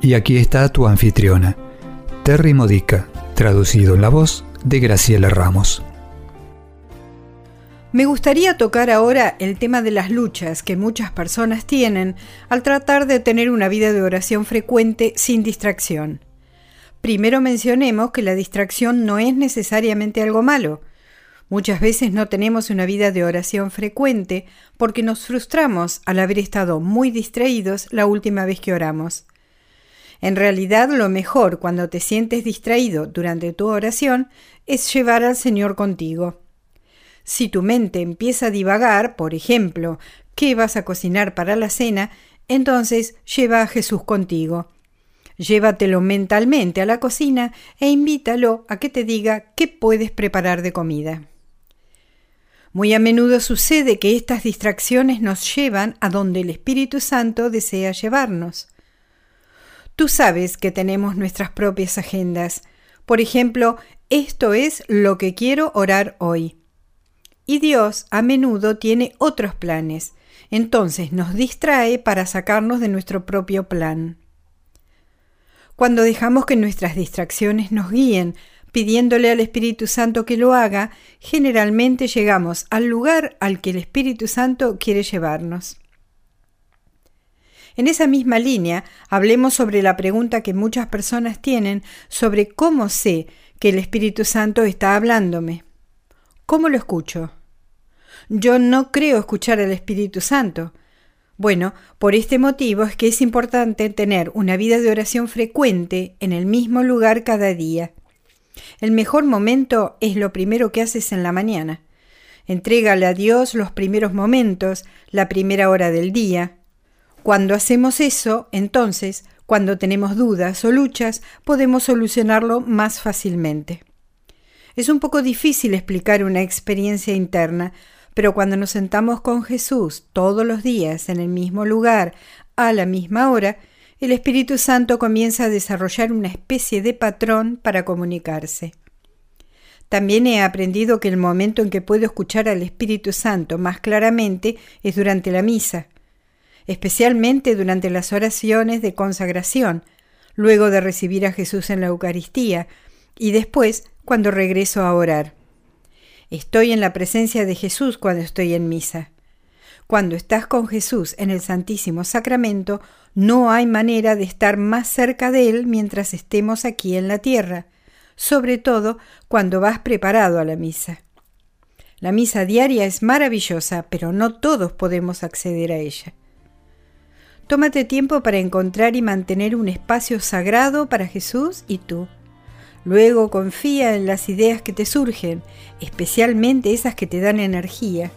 Y aquí está tu anfitriona, Terry Modica, traducido en la voz de Graciela Ramos. Me gustaría tocar ahora el tema de las luchas que muchas personas tienen al tratar de tener una vida de oración frecuente sin distracción. Primero mencionemos que la distracción no es necesariamente algo malo. Muchas veces no tenemos una vida de oración frecuente porque nos frustramos al haber estado muy distraídos la última vez que oramos. En realidad lo mejor cuando te sientes distraído durante tu oración es llevar al Señor contigo. Si tu mente empieza a divagar, por ejemplo, ¿qué vas a cocinar para la cena? Entonces lleva a Jesús contigo. Llévatelo mentalmente a la cocina e invítalo a que te diga qué puedes preparar de comida. Muy a menudo sucede que estas distracciones nos llevan a donde el Espíritu Santo desea llevarnos. Tú sabes que tenemos nuestras propias agendas. Por ejemplo, esto es lo que quiero orar hoy. Y Dios a menudo tiene otros planes, entonces nos distrae para sacarnos de nuestro propio plan. Cuando dejamos que nuestras distracciones nos guíen, pidiéndole al Espíritu Santo que lo haga, generalmente llegamos al lugar al que el Espíritu Santo quiere llevarnos. En esa misma línea, hablemos sobre la pregunta que muchas personas tienen sobre cómo sé que el Espíritu Santo está hablándome. ¿Cómo lo escucho? Yo no creo escuchar al Espíritu Santo. Bueno, por este motivo es que es importante tener una vida de oración frecuente en el mismo lugar cada día. El mejor momento es lo primero que haces en la mañana. Entrégale a Dios los primeros momentos, la primera hora del día, cuando hacemos eso, entonces, cuando tenemos dudas o luchas, podemos solucionarlo más fácilmente. Es un poco difícil explicar una experiencia interna, pero cuando nos sentamos con Jesús todos los días en el mismo lugar, a la misma hora, el Espíritu Santo comienza a desarrollar una especie de patrón para comunicarse. También he aprendido que el momento en que puedo escuchar al Espíritu Santo más claramente es durante la misa especialmente durante las oraciones de consagración, luego de recibir a Jesús en la Eucaristía y después cuando regreso a orar. Estoy en la presencia de Jesús cuando estoy en misa. Cuando estás con Jesús en el Santísimo Sacramento, no hay manera de estar más cerca de Él mientras estemos aquí en la tierra, sobre todo cuando vas preparado a la misa. La misa diaria es maravillosa, pero no todos podemos acceder a ella. Tómate tiempo para encontrar y mantener un espacio sagrado para Jesús y tú. Luego confía en las ideas que te surgen, especialmente esas que te dan energía.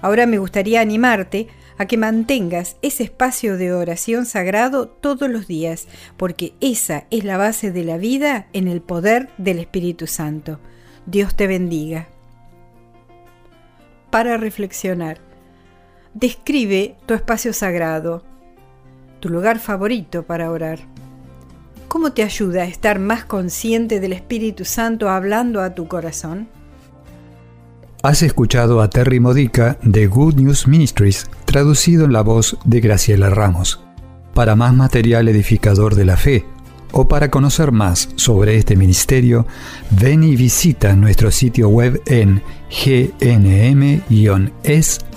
Ahora me gustaría animarte a que mantengas ese espacio de oración sagrado todos los días, porque esa es la base de la vida en el poder del Espíritu Santo. Dios te bendiga. Para reflexionar describe tu espacio sagrado, tu lugar favorito para orar. ¿Cómo te ayuda a estar más consciente del Espíritu Santo hablando a tu corazón? Has escuchado a Terry Modica de Good News Ministries, traducido en la voz de Graciela Ramos. Para más material edificador de la fe o para conocer más sobre este ministerio, ven y visita nuestro sitio web en